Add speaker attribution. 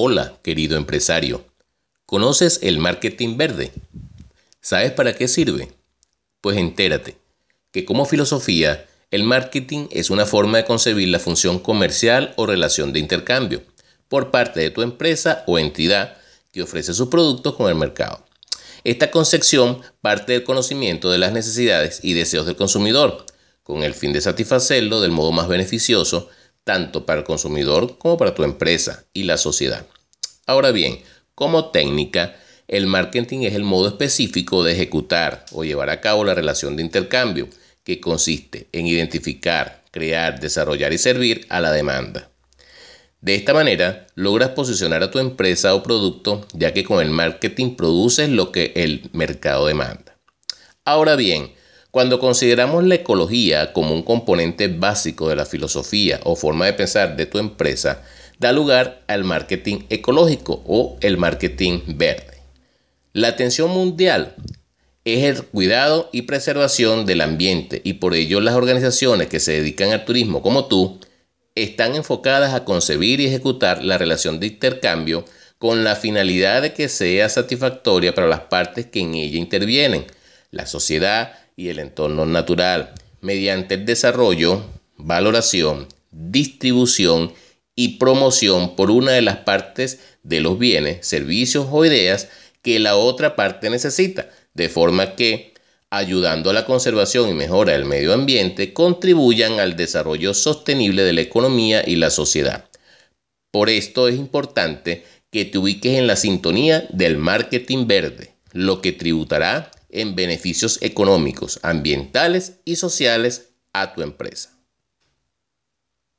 Speaker 1: Hola, querido empresario. ¿Conoces el marketing verde? ¿Sabes para qué sirve? Pues entérate que como filosofía, el marketing es una forma de concebir la función comercial o relación de intercambio por parte de tu empresa o entidad que ofrece sus productos con el mercado. Esta concepción parte del conocimiento de las necesidades y deseos del consumidor, con el fin de satisfacerlo del modo más beneficioso tanto para el consumidor como para tu empresa y la sociedad. Ahora bien, como técnica, el marketing es el modo específico de ejecutar o llevar a cabo la relación de intercambio, que consiste en identificar, crear, desarrollar y servir a la demanda. De esta manera, logras posicionar a tu empresa o producto, ya que con el marketing produces lo que el mercado demanda. Ahora bien, cuando consideramos la ecología como un componente básico de la filosofía o forma de pensar de tu empresa, da lugar al marketing ecológico o el marketing verde. La atención mundial es el cuidado y preservación del ambiente y por ello las organizaciones que se dedican al turismo como tú están enfocadas a concebir y ejecutar la relación de intercambio con la finalidad de que sea satisfactoria para las partes que en ella intervienen, la sociedad y el entorno natural, mediante el desarrollo, valoración, distribución y promoción por una de las partes de los bienes, servicios o ideas que la otra parte necesita, de forma que, ayudando a la conservación y mejora del medio ambiente, contribuyan al desarrollo sostenible de la economía y la sociedad. Por esto es importante que te ubiques en la sintonía del marketing verde, lo que tributará en beneficios económicos, ambientales y sociales a tu empresa.